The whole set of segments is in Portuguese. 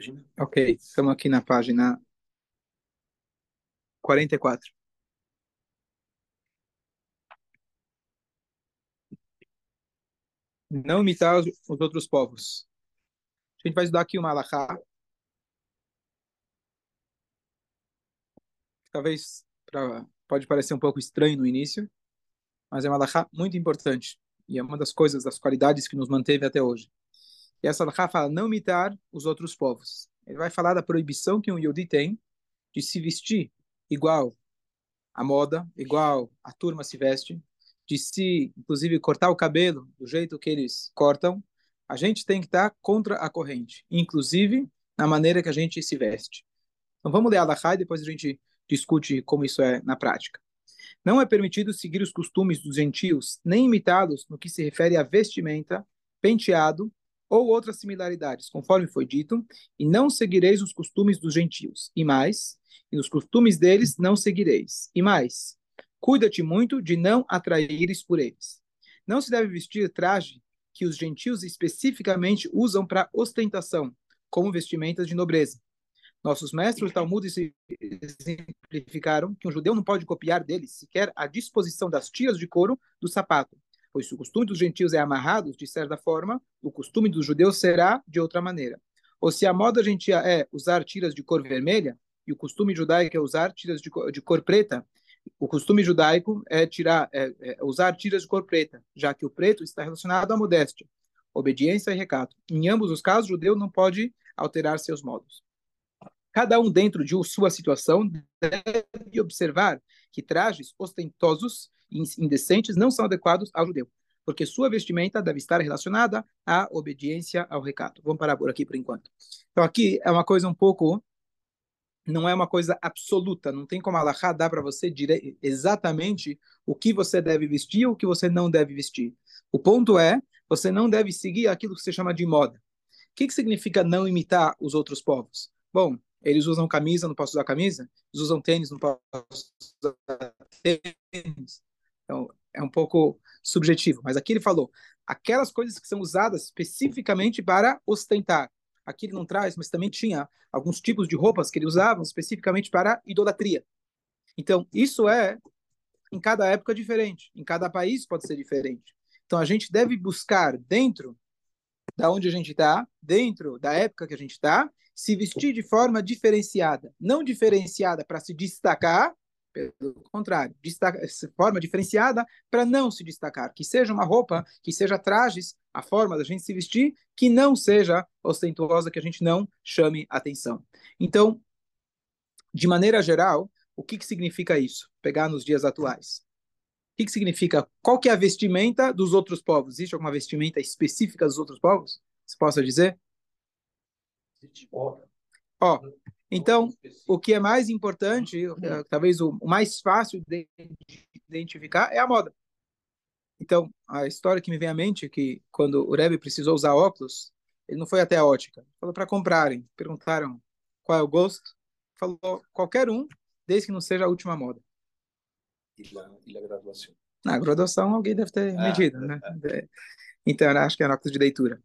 página. Ok, estamos aqui na página 44. Não imitar os, os outros povos. A gente vai estudar aqui uma alahá. Talvez pra, pode parecer um pouco estranho no início, mas é uma alahá muito importante. E é uma das coisas, das qualidades que nos manteve até hoje. E essa alahá fala não imitar os outros povos. Ele vai falar da proibição que um Yodi tem de se vestir igual à moda, igual a turma se veste, de se, inclusive, cortar o cabelo do jeito que eles cortam. A gente tem que estar contra a corrente, inclusive na maneira que a gente se veste. Então vamos ler a alahá e depois a gente discute como isso é na prática. Não é permitido seguir os costumes dos gentios, nem imitá-los no que se refere à vestimenta, penteado ou outras similaridades, conforme foi dito, e não seguireis os costumes dos gentios. E mais, e os costumes deles não seguireis. E mais, cuida-te muito de não atraíres por eles. Não se deve vestir traje que os gentios especificamente usam para ostentação, como vestimentas de nobreza. Nossos mestres Talmud exemplificaram que um judeu não pode copiar deles sequer a disposição das tiras de couro do sapato, pois se o costume dos gentios é amarrado, de certa forma, o costume dos judeus será de outra maneira. Ou se a moda gentia é usar tiras de cor vermelha, e o costume judaico é usar tiras de cor, de cor preta, o costume judaico é, tirar, é, é usar tiras de cor preta, já que o preto está relacionado à modéstia, obediência e recato. Em ambos os casos, o judeu não pode alterar seus modos. Cada um dentro de sua situação deve observar que trajes ostentosos indecentes não são adequados ao judeu, porque sua vestimenta deve estar relacionada à obediência ao recado. Vamos parar por aqui por enquanto. Então aqui é uma coisa um pouco não é uma coisa absoluta, não tem como Allah dar para você dire... exatamente o que você deve vestir ou o que você não deve vestir. O ponto é, você não deve seguir aquilo que se chama de moda. O que, que significa não imitar os outros povos? Bom, eles usam camisa, não posso usar camisa. Eles usam tênis, não posso usar tênis. Então, é um pouco subjetivo. Mas aqui ele falou aquelas coisas que são usadas especificamente para ostentar. Aqui ele não traz, mas também tinha alguns tipos de roupas que ele usava especificamente para idolatria. Então, isso é em cada época diferente, em cada país pode ser diferente. Então, a gente deve buscar dentro da onde a gente está, dentro da época que a gente está, se vestir de forma diferenciada, não diferenciada para se destacar, pelo contrário, destaca, forma diferenciada para não se destacar, que seja uma roupa, que seja trajes, a forma da gente se vestir, que não seja ostentosa, que a gente não chame atenção. Então, de maneira geral, o que, que significa isso? Pegar nos dias atuais. O que, que significa? Qual que é a vestimenta dos outros povos? Existe alguma vestimenta específica dos outros povos? Você possa dizer? Ó, então, o que é mais importante, é, talvez o mais fácil de identificar, é a moda. Então, a história que me vem à mente é que quando o Rebbe precisou usar óculos, ele não foi até a ótica, falou para comprarem. Perguntaram qual é o gosto, falou qualquer um, desde que não seja a última moda. Graduação? Na graduação, alguém deve ter ah, medido, né? É. Então, acho que é óculos de leitura.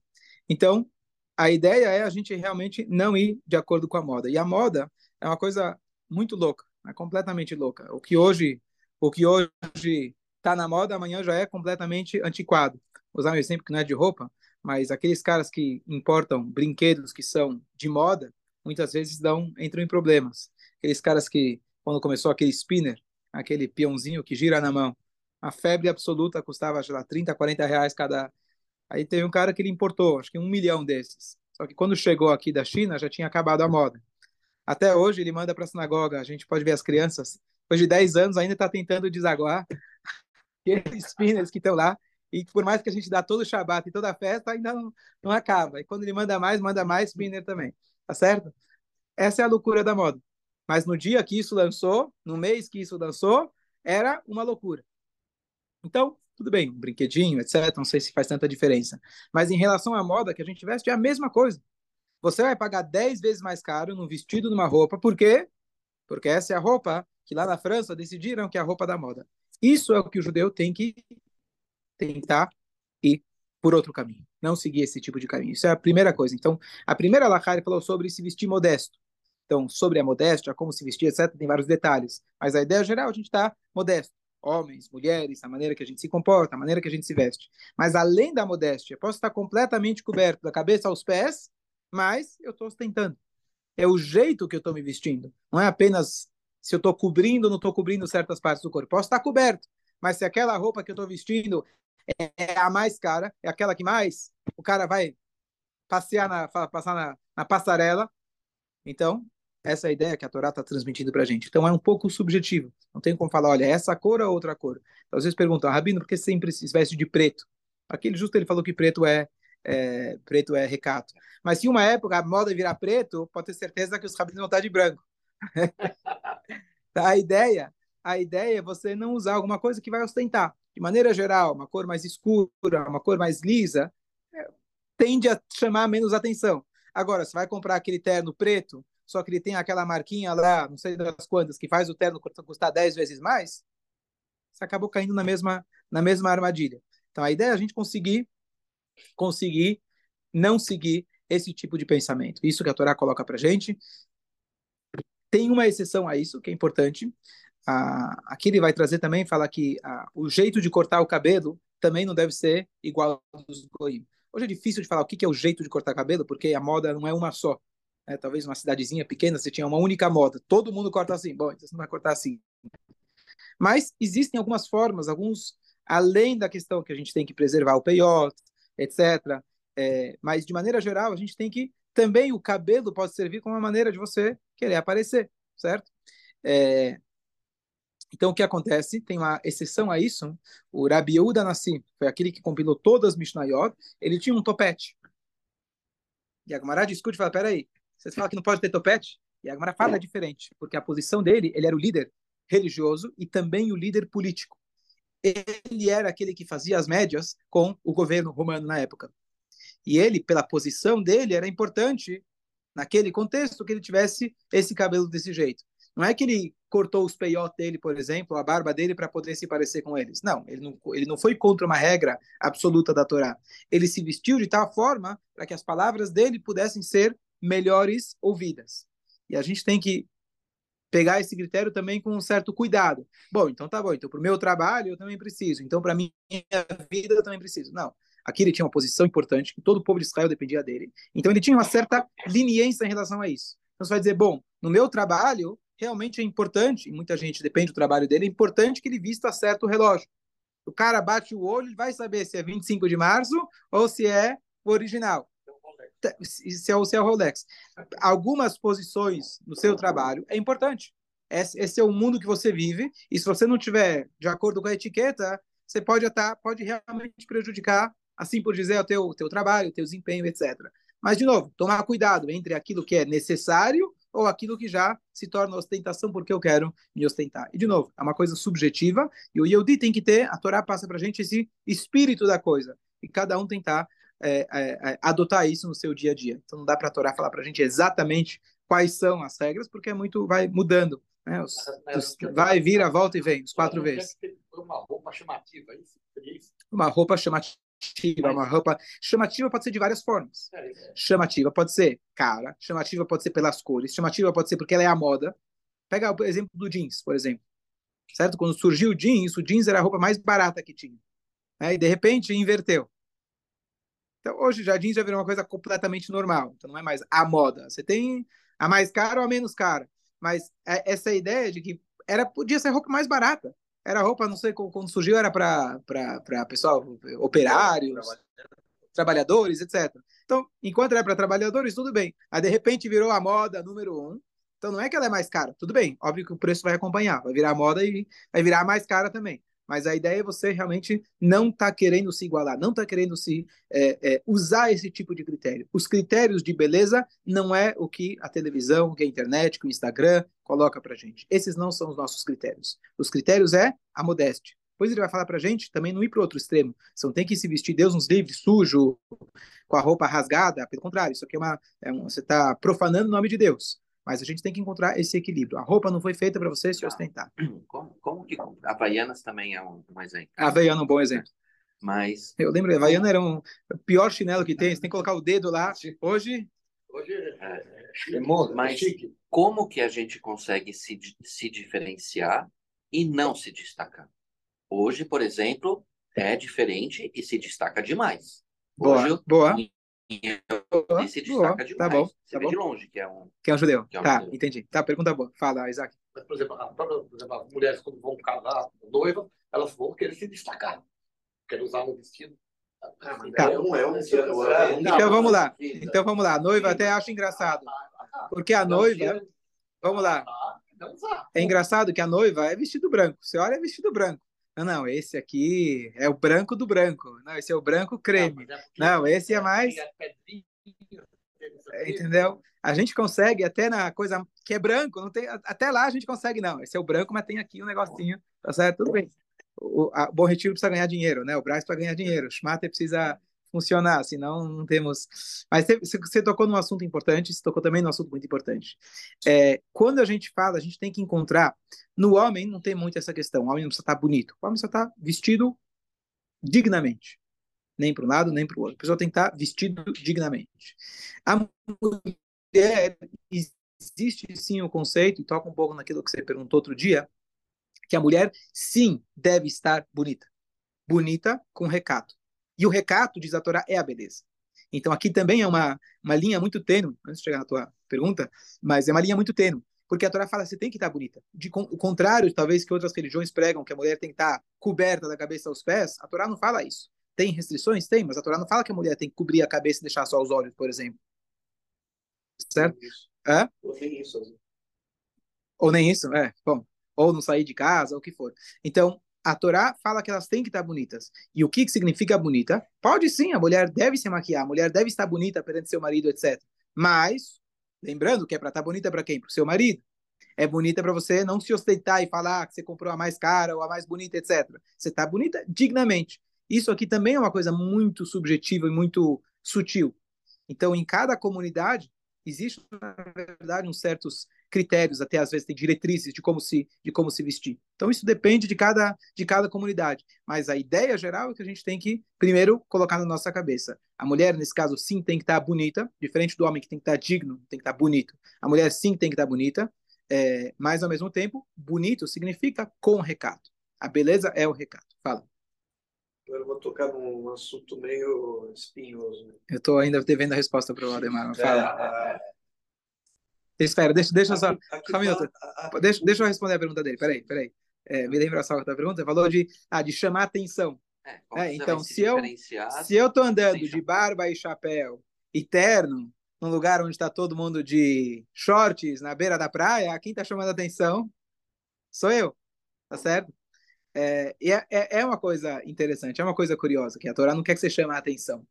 Então, a ideia é a gente realmente não ir de acordo com a moda. E a moda é uma coisa muito louca, é completamente louca. O que hoje, o que hoje está na moda, amanhã já é completamente antiquado. Vou usar um exemplo que não é de roupa, mas aqueles caras que importam brinquedos que são de moda, muitas vezes dão entram em problemas. Aqueles caras que quando começou aquele spinner, aquele peãozinho que gira na mão, a febre absoluta custava, sei lá, 30, 40 reais cada Aí teve um cara que ele importou, acho que um milhão desses. Só que quando chegou aqui da China, já tinha acabado a moda. Até hoje ele manda para a sinagoga, a gente pode ver as crianças, depois de 10 anos ainda está tentando desaguar aqueles spinners que estão lá. E por mais que a gente dá todo o Shabat e toda a festa, ainda não, não acaba. E quando ele manda mais, manda mais spinner também. Tá certo? Essa é a loucura da moda. Mas no dia que isso lançou, no mês que isso lançou, era uma loucura. Então, tudo bem, um brinquedinho, etc. Não sei se faz tanta diferença. Mas em relação à moda que a gente veste, é a mesma coisa. Você vai pagar 10 vezes mais caro num vestido, numa roupa. Por quê? Porque essa é a roupa que lá na França decidiram que é a roupa da moda. Isso é o que o judeu tem que tentar ir por outro caminho, não seguir esse tipo de caminho. Isso é a primeira coisa. Então, a primeira Lachari falou sobre se vestir modesto. Então, sobre a modéstia, como se vestir, etc., tem vários detalhes. Mas a ideia geral, a gente está modesto. Homens, mulheres, a maneira que a gente se comporta, a maneira que a gente se veste. Mas além da modéstia, posso estar completamente coberto da cabeça aos pés, mas eu estou ostentando. É o jeito que eu estou me vestindo. Não é apenas se eu estou cobrindo ou não estou cobrindo certas partes do corpo. Posso estar coberto, mas se aquela roupa que eu estou vestindo é a mais cara, é aquela que mais o cara vai passear na, passar na, na passarela. Então, essa é a ideia que a Torá está transmitindo para a gente. Então, é um pouco subjetivo. Não tem como falar, olha, essa cor ou outra cor. Então, às vezes perguntam, Rabino, por que sempre se veste de preto? Aquele justo ele falou que preto é, é, preto é recato. Mas se uma época a moda virar preto, pode ter certeza que os rabinos vão estar de branco. a ideia, a ideia é você não usar alguma coisa que vai ostentar. De maneira geral, uma cor mais escura, uma cor mais lisa, é, tende a chamar menos atenção. Agora, você vai comprar aquele terno preto, só que ele tem aquela marquinha lá, não sei das quantas, que faz o terno custar 10 vezes mais, você acabou caindo na mesma, na mesma armadilha. Então a ideia é a gente conseguir, conseguir não seguir esse tipo de pensamento. Isso que a Torá coloca para gente. Tem uma exceção a isso, que é importante. Ah, aqui ele vai trazer também, fala que ah, o jeito de cortar o cabelo também não deve ser igual ao dos. Hoje é difícil de falar o que é o jeito de cortar cabelo, porque a moda não é uma só né, talvez uma cidadezinha pequena, você tinha uma única moda, todo mundo corta assim, bom, então você não vai cortar assim. Mas existem algumas formas, alguns, além da questão que a gente tem que preservar o peiote, etc., é, mas de maneira geral, a gente tem que, também o cabelo pode servir como uma maneira de você querer aparecer, certo? É, então, o que acontece? Tem uma exceção a isso. O Rabi Yehuda Nassim, foi aquele que compilou todas as Mishnayot, ele tinha um topete. E a Gemara discute e fala, peraí, você fala que não pode ter topete? E a Gemara fala diferente, porque a posição dele, ele era o líder religioso e também o líder político. Ele era aquele que fazia as médias com o governo romano na época. E ele, pela posição dele, era importante, naquele contexto, que ele tivesse esse cabelo desse jeito. Não é que ele cortou os peiotes dele, por exemplo, a barba dele para poder se parecer com eles. Não, ele não, ele não foi contra uma regra absoluta da Torá. Ele se vestiu de tal forma para que as palavras dele pudessem ser melhores ouvidas. E a gente tem que pegar esse critério também com um certo cuidado. Bom, então tá bom. Então, para o meu trabalho, eu também preciso. Então, para minha vida, eu também preciso. Não. Aqui ele tinha uma posição importante, que todo o povo de Israel dependia dele. Então, ele tinha uma certa leniência em relação a isso. Então, você vai dizer, bom, no meu trabalho, realmente é importante, e muita gente depende do trabalho dele, é importante que ele vista certo relógio. O cara bate o olho, ele vai saber se é 25 de março ou se é o original se é, o, se o Rolex. Algumas posições no seu trabalho é importante. Esse, é o mundo que você vive, e se você não tiver de acordo com a etiqueta, você pode atar, pode realmente prejudicar, assim por dizer, o teu, teu trabalho, o teu desempenho, etc. Mas, de novo, tomar cuidado entre aquilo que é necessário ou aquilo que já se torna ostentação porque eu quero me ostentar. E, de novo, é uma coisa subjetiva, e o Yehudi tem que ter, a Torá passa para a gente esse espírito da coisa, e cada um tentar é, é, é, adotar isso no seu dia a dia. Então não dá para a Torá falar para a gente exatamente quais são as regras, porque é muito, vai mudando. Né? Os, os, vai, vira, volta e vem, os quatro vezes. Uma roupa chamativa, é isso? Uma roupa chamativa, uma roupa chamativa pode ser de várias formas. Chamativa pode ser cara, chamativa pode ser pelas cores, chamativa pode ser porque ela é a moda. Pega o exemplo do jeans, por exemplo. Certo? Quando surgiu o jeans, o jeans era a roupa mais barata que tinha. Né? E de repente inverteu. Então, hoje jeans já virou uma coisa completamente normal. Então, não é mais a moda. Você tem a mais cara ou a menos cara. Mas é essa ideia de que era podia ser roupa mais barata. Era roupa, não sei quando surgiu, era para pessoal, operários, trabalhadores, etc. Então, enquanto era para trabalhadores, tudo bem. Aí, de repente, virou a moda número um. Então, não é que ela é mais cara. Tudo bem, óbvio que o preço vai acompanhar. Vai virar moda e vai virar mais cara também. Mas a ideia é você realmente não estar tá querendo se igualar, não estar tá querendo se é, é, usar esse tipo de critério. Os critérios de beleza não é o que a televisão, que a internet, que o Instagram coloca para gente. Esses não são os nossos critérios. Os critérios é a modéstia. Depois ele vai falar para gente também não ir para outro extremo. Você não tem que se vestir, Deus nos livre, sujo, com a roupa rasgada. Pelo contrário, isso aqui é uma. É você está profanando o nome de Deus. Mas a gente tem que encontrar esse equilíbrio. A roupa não foi feita para você se ah. ostentar. Como, como que Havaianas também é um, um exemplo? Havaiana é um bom exemplo. Mas. Eu lembro, a Havaiana era um, o pior chinelo que tem, você tem que colocar o dedo lá. Hoje. Hoje é, é moda, mas como que a gente consegue se, se diferenciar e não se destacar? Hoje, por exemplo, é diferente e se destaca demais. Hoje, boa. boa. E se destaca boa. demais. Tá bom. Você tá vê bom. de longe que é um. Que é um judeu. É um tá, judeu. entendi. Tá, pergunta boa. Fala, Isaac. Mas, por exemplo, a própria, por exemplo, as mulheres quando vão casar, noiva, elas vão querer se destacar. Querem usar um vestido. Tá. É um, é um, Então vamos lá. Então vamos lá. A noiva até acha engraçado. Porque a noiva. Vamos lá. É engraçado que a noiva é vestido branco. Você olha, é vestido branco. Não, não, esse aqui é o branco do branco. Não, esse é o branco creme. Não, esse é mais. Entendeu? A gente consegue até na coisa que é branco, não tem, até lá a gente consegue, não. Esse é o branco, mas tem aqui um negocinho, tá certo? Tudo bem. O, a, Bom Retiro precisa ganhar dinheiro, né? O Braz para ganhar dinheiro. O Schmatter precisa funcionar, senão não temos. Mas você, tocou num assunto importante, você tocou também num assunto muito importante. É, quando a gente fala, a gente tem que encontrar. No homem não tem muito essa questão. O homem não precisa estar bonito. O homem precisa estar vestido dignamente. Nem para um lado, nem para o outro. A pessoa tem que estar vestido dignamente. A mulher, existe sim o conceito, e toca um pouco naquilo que você perguntou outro dia, que a mulher, sim, deve estar bonita. Bonita com recato. E o recato, diz a Torá, é a beleza. Então aqui também é uma, uma linha muito tênue, antes de chegar na tua pergunta, mas é uma linha muito tênue. Porque a Torá fala você tem que estar bonita. De o contrário, talvez, que outras religiões pregam que a mulher tem que estar coberta da cabeça aos pés, a Torá não fala isso. Tem restrições? Tem, mas a Torá não fala que a mulher tem que cobrir a cabeça e deixar só os olhos, por exemplo. Certo? Hã? Ou nem isso. Ou nem isso, é. Bom, ou não sair de casa, ou o que for. Então, a Torá fala que elas têm que estar bonitas. E o que, que significa bonita? Pode sim, a mulher deve se maquiar, a mulher deve estar bonita perante seu marido, etc. Mas, lembrando que é para estar bonita para quem? Para o seu marido. É bonita para você não se ostentar e falar que você comprou a mais cara ou a mais bonita, etc. Você está bonita dignamente. Isso aqui também é uma coisa muito subjetiva e muito sutil. Então, em cada comunidade, existe, na verdade, uns certos critérios, até às vezes tem diretrizes de como se de como se vestir. Então isso depende de cada de cada comunidade, mas a ideia geral é que a gente tem que primeiro colocar na nossa cabeça. A mulher nesse caso sim tem que estar bonita, diferente do homem que tem que estar digno, tem que estar bonito. A mulher sim tem que estar bonita, é, mas ao mesmo tempo bonito significa com recato. A beleza é o recato. Fala. Agora eu vou tocar num assunto meio espinhoso. Né? Eu estou ainda devendo a resposta para o Ademar. Fala. É, é... Espera, deixa, deixa só. Só um minuto. Deixa, deixa eu responder a pergunta dele. Peraí, peraí. É, me lembra só da pergunta. Falou de, ah, de chamar atenção. É, é, então, se, se eu se eu tô andando de barba e chapéu e terno, num lugar onde está todo mundo de shorts na beira da praia, quem está chamando atenção sou eu. Tá certo? É, é, é uma coisa interessante, é uma coisa curiosa, que a Torá não quer que você chame a atenção.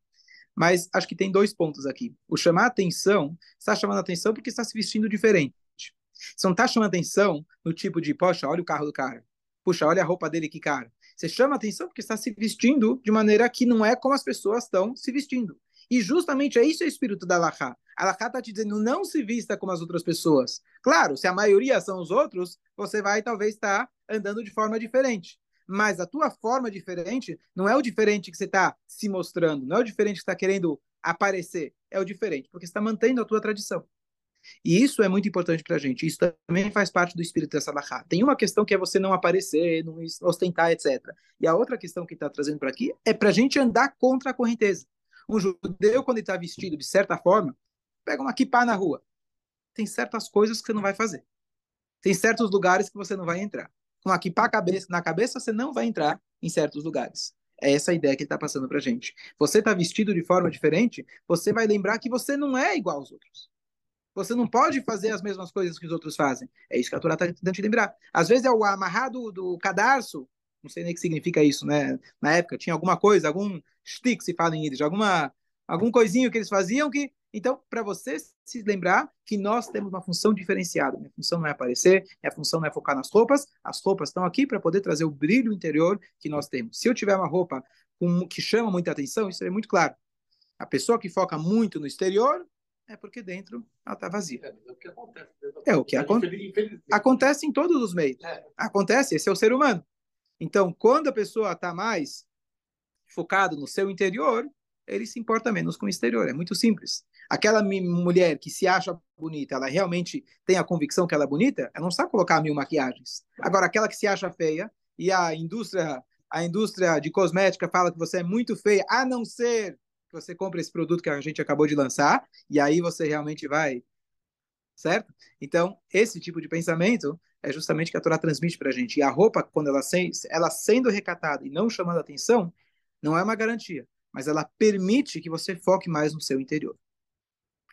Mas acho que tem dois pontos aqui. O chamar atenção, está chamando atenção porque está se vestindo diferente. Você não está chamando atenção no tipo de, poxa, olha o carro do cara. Puxa, olha a roupa dele, que cara. Você chama atenção porque está se vestindo de maneira que não é como as pessoas estão se vestindo. E justamente é isso o espírito da Alaha. A Alaha está te dizendo, não se vista como as outras pessoas. Claro, se a maioria são os outros, você vai talvez estar andando de forma diferente mas a tua forma diferente não é o diferente que você está se mostrando, não é o diferente que está querendo aparecer, é o diferente, porque está mantendo a tua tradição. E isso é muito importante para a gente. Isso também faz parte do espírito dessa Salahá. Tem uma questão que é você não aparecer, não ostentar, etc. E a outra questão que está trazendo para aqui é para a gente andar contra a correnteza. Um judeu, quando está vestido de certa forma, pega uma kippah na rua. Tem certas coisas que você não vai fazer. Tem certos lugares que você não vai entrar com a kippah cabeça, na cabeça, você não vai entrar em certos lugares. É essa a ideia que ele está passando para gente. Você está vestido de forma diferente, você vai lembrar que você não é igual aos outros. Você não pode fazer as mesmas coisas que os outros fazem. É isso que a Torá está tentando te lembrar. Às vezes é o amarrado do cadarço, não sei nem o que significa isso, né? Na época tinha alguma coisa, algum stick, se fala em Yiddish, alguma, algum coisinho que eles faziam que então, para você se lembrar que nós temos uma função diferenciada. Minha função não é aparecer, minha função não é focar nas roupas. As roupas estão aqui para poder trazer o brilho interior que nós temos. Se eu tiver uma roupa com, que chama muita atenção, isso é muito claro. A pessoa que foca muito no exterior é porque dentro ela está vazia. É, é o que acontece. É o que acontece. Acontece em todos os meios. É. Acontece, esse é o ser humano. Então, quando a pessoa está mais focado no seu interior, ele se importa menos com o exterior. É muito simples. Aquela mulher que se acha bonita, ela realmente tem a convicção que ela é bonita, ela não sabe colocar mil maquiagens. Agora, aquela que se acha feia e a indústria, a indústria de cosmética fala que você é muito feia, a não ser que você compre esse produto que a gente acabou de lançar, e aí você realmente vai. Certo? Então, esse tipo de pensamento é justamente que a Torá transmite para a gente. E a roupa, quando ela, se, ela sendo recatada e não chamando atenção, não é uma garantia, mas ela permite que você foque mais no seu interior.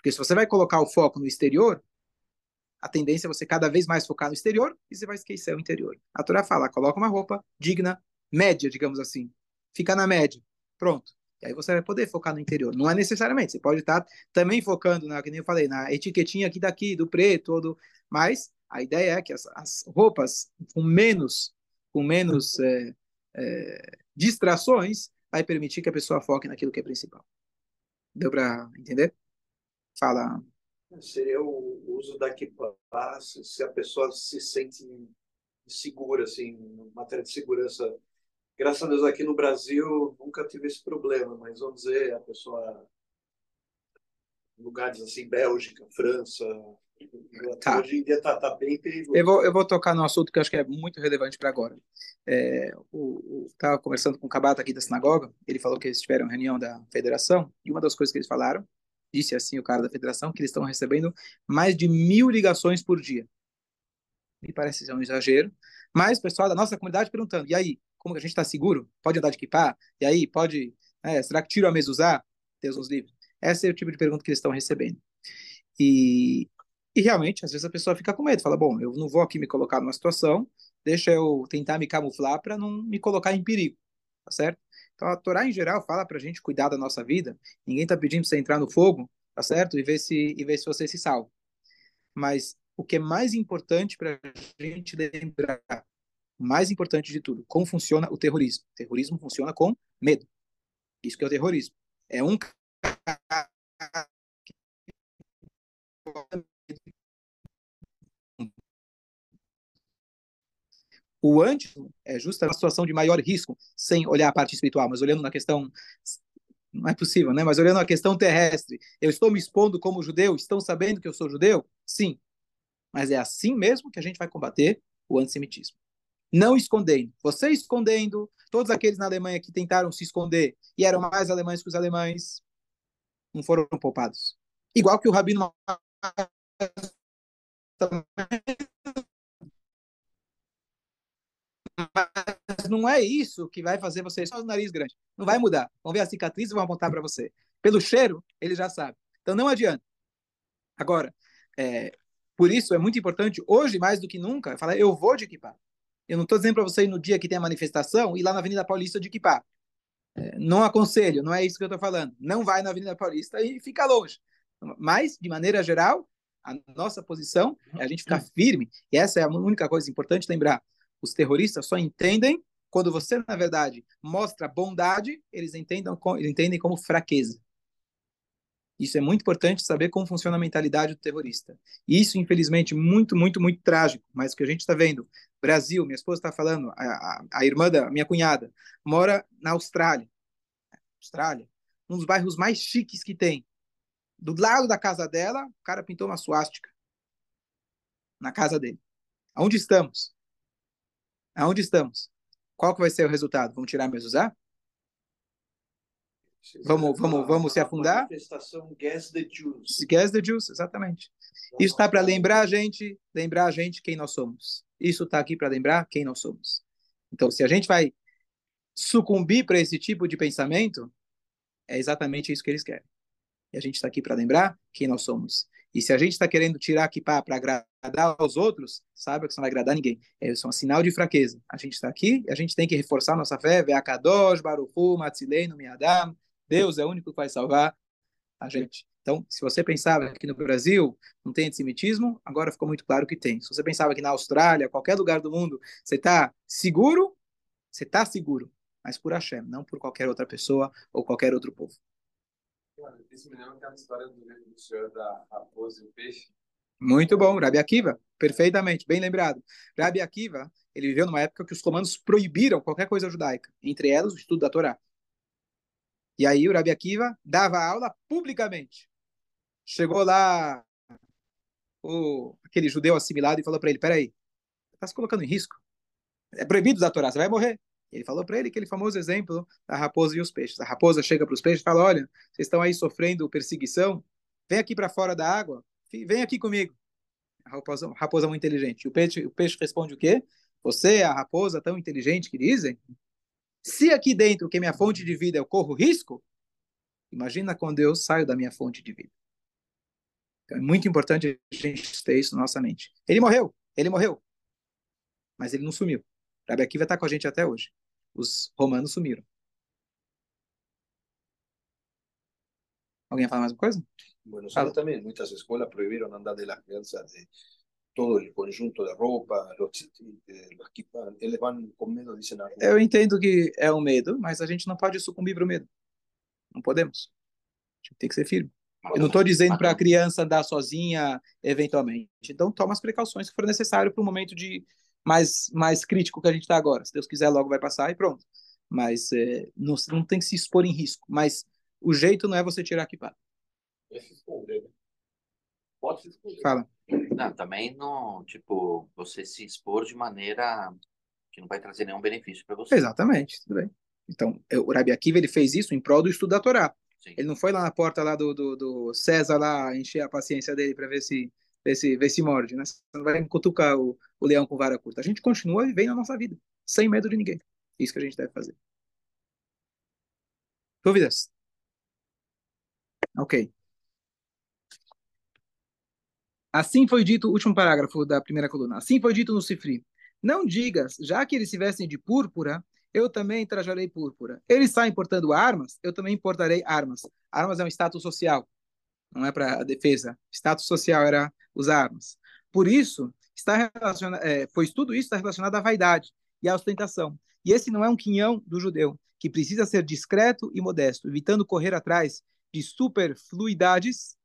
Porque se você vai colocar o foco no exterior, a tendência é você cada vez mais focar no exterior e você vai esquecer o interior. A Torá fala, coloca uma roupa digna, média, digamos assim. Fica na média. Pronto. E aí você vai poder focar no interior. Não é necessariamente. Você pode estar também focando, na, que nem eu falei, na etiquetinha aqui daqui, do preto, do... mas a ideia é que as, as roupas com menos, com menos é, é, distrações vai permitir que a pessoa foque naquilo que é principal. Deu para entender? Fala. Seria o uso da kippah, se a pessoa se sente segura, assim, matéria de segurança. Graças a Deus aqui no Brasil nunca tive esse problema, mas vamos dizer, a pessoa lugares assim, Bélgica, França, Tá. Hoje em dia está tá bem perigoso. Eu vou, eu vou tocar no assunto que eu acho que é muito relevante para agora. É, Estava conversando com o Cabata aqui da sinagoga, ele falou que eles tiveram reunião da federação, e uma das coisas que eles falaram, disse assim o cara da federação, que eles estão recebendo mais de mil ligações por dia. Me parece ser um exagero, mas o pessoal da nossa comunidade perguntando, e aí, como que a gente está seguro? Pode andar de equipar? E aí, pode... É, será que tiro a mesa usar? Deus nos livre. Esse é o tipo de pergunta que eles estão recebendo. E e realmente, às vezes a pessoa fica com medo, fala: bom, eu não vou aqui me colocar numa situação, deixa eu tentar me camuflar para não me colocar em perigo, tá certo? Então a Torá em geral fala para a gente cuidar da nossa vida. Ninguém está pedindo para você entrar no fogo, tá certo? E ver se e ver se você se salva. Mas o que é mais importante para a gente lembrar, mais importante de tudo, como funciona o terrorismo. O terrorismo funciona com medo. Isso que é o terrorismo. É um O antes é justa a situação de maior risco, sem olhar a parte espiritual, mas olhando na questão não é possível, né? Mas olhando a questão terrestre, eu estou me expondo como judeu, estão sabendo que eu sou judeu? Sim. Mas é assim mesmo que a gente vai combater o antissemitismo. Não escondendo. Você escondendo, todos aqueles na Alemanha que tentaram se esconder e eram mais alemães que os alemães, não foram poupados. Igual que o Rabino mas não é isso que vai fazer você só o nariz grande. Não vai mudar. Vão ver a cicatriz e vão apontar para você. Pelo cheiro, ele já sabe. Então não adianta. Agora, é, por isso é muito importante, hoje mais do que nunca, falar: eu vou de equipar. Eu não estou dizendo para você no dia que tem a manifestação ir lá na Avenida Paulista de equipar. É, não aconselho, não é isso que eu estou falando. Não vai na Avenida Paulista e fica longe. Mas, de maneira geral, a nossa posição é a gente ficar firme. E essa é a única coisa importante lembrar. Os terroristas só entendem quando você, na verdade, mostra bondade, eles entendem, eles entendem como fraqueza. Isso é muito importante saber como funciona a mentalidade do terrorista. Isso, infelizmente, muito, muito, muito trágico. Mas o que a gente está vendo, Brasil, minha esposa está falando, a, a, a, irmã da minha cunhada mora na Austrália. Austrália, um dos bairros mais chiques que tem. Do lado da casa dela, o cara pintou uma suástica na casa dele. Aonde estamos? Aonde estamos? Qual que vai ser o resultado? Vamos tirar mezuzá? Vamos, vamos, vamos se afundar? Manifestação Gas the Jews. Gas the Jews, exatamente. Isso está para lembrar a gente, lembrar a gente quem nós somos. Isso está aqui para lembrar quem nós somos. Então, se a gente vai sucumbir para esse tipo de pensamento, é exatamente isso que eles querem. E a gente está aqui para lembrar quem nós somos. E se a gente está querendo tirar aqui para agradar aos outros, saiba que isso não vai agradar ninguém. É, isso é um sinal de fraqueza. A gente está aqui a gente tem que reforçar nossa fé. Ve'akadosh, Baruchu, Matzileinu, Miadam. Deus é o único que vai salvar a gente. Então, se você pensava que no Brasil não tem antissemitismo, agora ficou muito claro que tem. Se você pensava que na Austrália, qualquer lugar do mundo, você está seguro, você está seguro, mas por Hashem, não por qualquer outra pessoa ou qualquer outro povo. Isso me lembra aquela história do livro do senhor da raposa e o peixe. Muito bom, Rabi Akiva, perfeitamente, bem lembrado. Rabi Akiva, ele viveu numa época que os comandos proibiram qualquer coisa judaica, entre elas o estudo da Torá. E aí o Rabi Akiva dava aula publicamente. Chegou lá o, aquele judeu assimilado e falou para ele, peraí, está se colocando em risco. É proibido da Torá, você vai morrer. Ele falou para ele aquele famoso exemplo da raposa e os peixes. A raposa chega para os peixes e fala: Olha, vocês estão aí sofrendo perseguição, vem aqui para fora da água, vem aqui comigo. A raposa, a raposa muito inteligente. O peixe, o peixe responde o quê? Você é a raposa tão inteligente que dizem? Se aqui dentro, que é minha fonte de vida, eu corro risco, imagina quando eu saio da minha fonte de vida. Então é muito importante a gente ter isso na nossa mente. Ele morreu, ele morreu, mas ele não sumiu. Rabi Akiva está com a gente até hoje. Os romanos sumiram. Alguém fala mais uma coisa? Bueno, Aires também, muitas escolas proibiram andar de las crianças de todo o conjunto de roupa, los, los eles vão com medo, dizem rua. Eu entendo que é um medo, mas a gente não pode sucumbir para o medo. Não podemos. A gente tem que ser firme. Eu não estou dizendo para a criança andar sozinha, eventualmente. Então, toma as precauções que for necessário para o momento de mais, mais crítico que a gente está agora. Se Deus quiser, logo vai passar e pronto. Mas é, não, não tem que se expor em risco. Mas o jeito não é você tirar aqui para. se esconder, né? Pode se esconder. Fala. Não, também não, tipo, você se expor de maneira que não vai trazer nenhum benefício para você. Exatamente, tudo bem. Então, o Rabi Akiva, ele fez isso em prol do estudo da Torá. Sim. Ele não foi lá na porta lá do, do, do César lá encher a paciência dele para ver se ver se, ver se morde, né? Você não vai cutucar o, o leão com vara curta. A gente continua vivendo a nossa vida, sem medo de ninguém. Isso que a gente deve fazer. Dúvidas? Ok. Assim foi dito, último parágrafo da primeira coluna. Assim foi dito no Sifri. Não digas, já que eles se vestem de púrpura, eu também trajarei púrpura. Eles está importando armas, eu também importarei armas. Armas é um status social, não é para a defesa. Status social era usar armas. Por isso, está relacionado, é, pois tudo isso está relacionado à vaidade e à ostentação. E esse não é um quinhão do judeu, que precisa ser discreto e modesto, evitando correr atrás de superfluidades,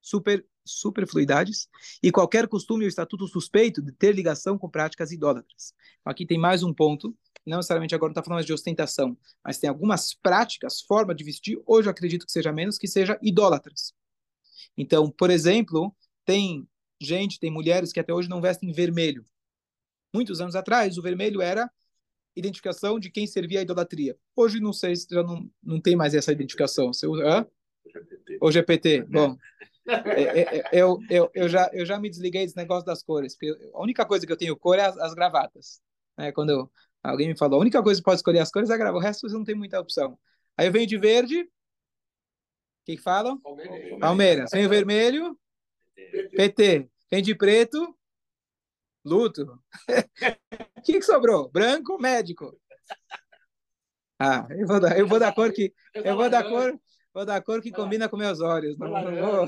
super, superfluidades e qualquer costume ou estatuto suspeito de ter ligação com práticas idólatras. Então, aqui tem mais um ponto, não necessariamente agora não está falando de ostentação, mas tem algumas práticas, forma de vestir, hoje eu acredito que seja menos, que seja idólatras. Então, por exemplo, tem gente, tem mulheres que até hoje não vestem vermelho. Muitos anos atrás, o vermelho era identificação de quem servia a idolatria. Hoje não sei se já não, não tem mais essa identificação. Você usa, hã? O GPT. Bom, é, é, é, eu, eu, eu, já, eu já me desliguei desse negócio das cores, porque a única coisa que eu tenho cor é as, as gravatas. É, quando eu, alguém me falou, a única coisa que pode escolher as cores é a gravata, o resto você não tem muita opção. Aí eu venho de verde, o que, que falam? Palmeiras. Palmeiras. O vermelho, PT. Vem de preto, luto. O que, que sobrou? Branco, médico. Ah, eu vou dar, eu vou dar cor que eu vou dar cor, vou dar cor que combina com meus olhos. Não, não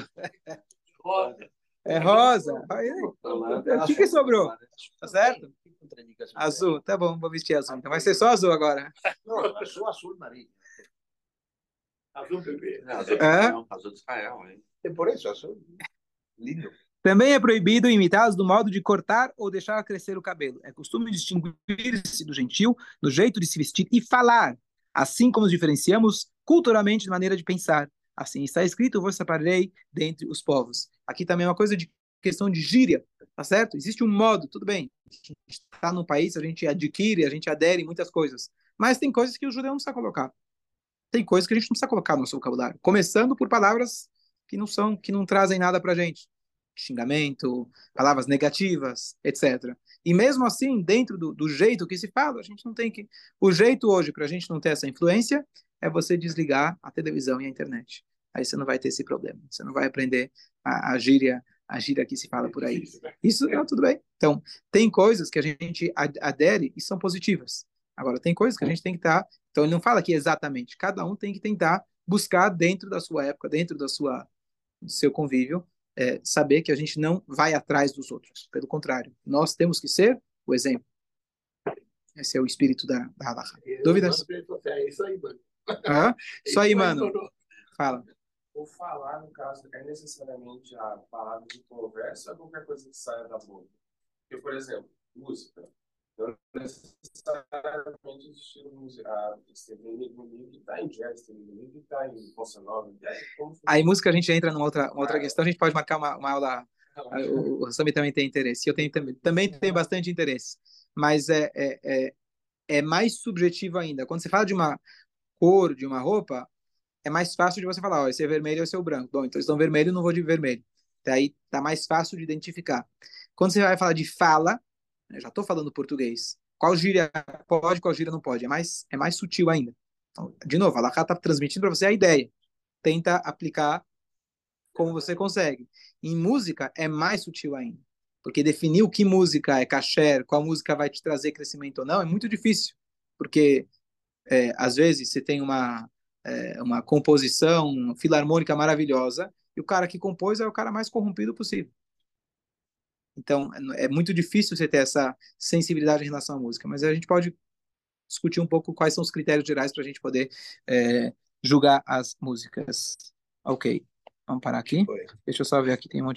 vou. É rosa. O que, que sobrou? Tá certo? Azul, tá bom, vou vestir azul. Então vai ser só azul agora. Não, só azul marinho. Azul bebê. Não, azul de É? Israel, azul de Israel, hein? É por isso, azul. Lindo. Também é proibido imitá-los do modo de cortar ou deixar crescer o cabelo. É costume distinguir-se do gentil no jeito de se vestir e falar, assim como nos diferenciamos culturalmente de maneira de pensar. Assim está escrito, vos separarei dentre os povos. Aqui também é uma coisa de questão de gíria, tá certo? Existe um modo, tudo bem. A gente está num país, a gente adquire, a gente adere muitas coisas. Mas tem coisas que o judeu não precisa colocar. Tem coisas que a gente não precisa colocar no nosso vocabulário. Começando por palavras que não são, que não trazem nada pra gente xingamento, palavras negativas, etc. E mesmo assim, dentro do, do jeito que se fala, a gente não tem que. O jeito hoje para a gente não ter essa influência é você desligar a televisão e a internet. Aí você não vai ter esse problema. Você não vai aprender a, a gíria, a gíria que se fala por aí. Isso não, tudo bem. Então, tem coisas que a gente ad- adere e são positivas. Agora, tem coisas que a gente tem que estar. então, ele não fala aqui exatamente. Cada um tem que tentar buscar dentro da sua época, dentro da sua, do seu convívio, é, saber que a gente não vai atrás dos outros. Pelo contrário, nós temos que ser o exemplo. Esse é o espírito da, da Halacha. Dúvidas? É isso aí, mano. Hã? Isso aí, mano. Fala. O falar, no caso, é necessariamente a palavra de conversa ou qualquer coisa que saia da boca? Porque, por exemplo, música. Não necessariamente estilo musical. Está em jazz, está em bossa nova. Aí música a gente entra numa outra, uma outra questão, a gente pode marcar uma, uma aula. O, o Sami também tem interesse, eu tenho também, também tenho bastante interesse, mas é, é, é, é mais subjetivo ainda. Quando você fala de uma cor de uma roupa, é mais fácil de você falar, ó, esse é vermelho, esse é o branco. Bom, então eles estão vermelho, não vou de vermelho. Daí tá mais fácil de identificar. Quando você vai falar de fala, eu já estou falando português. Qual gíria pode, qual gíria não pode? É mais, é mais sutil ainda. Então, de novo, a Laká está transmitindo para você a ideia. Tenta aplicar como você consegue. Em música, é mais sutil ainda. Porque definir o que música é kasher, qual música vai te trazer crescimento ou não, é muito difícil. Porque, é, às vezes, você tem uma, é, uma composição filarmônica maravilhosa e o cara que compôs é o cara mais corrompido possível. Então, é muito difícil você ter essa sensibilidade em relação à música, mas a gente pode discutir um pouco quais são os critérios gerais para a gente poder é, julgar as músicas. Ok, vamos parar aqui. Deixa eu só ver aqui, tem um monte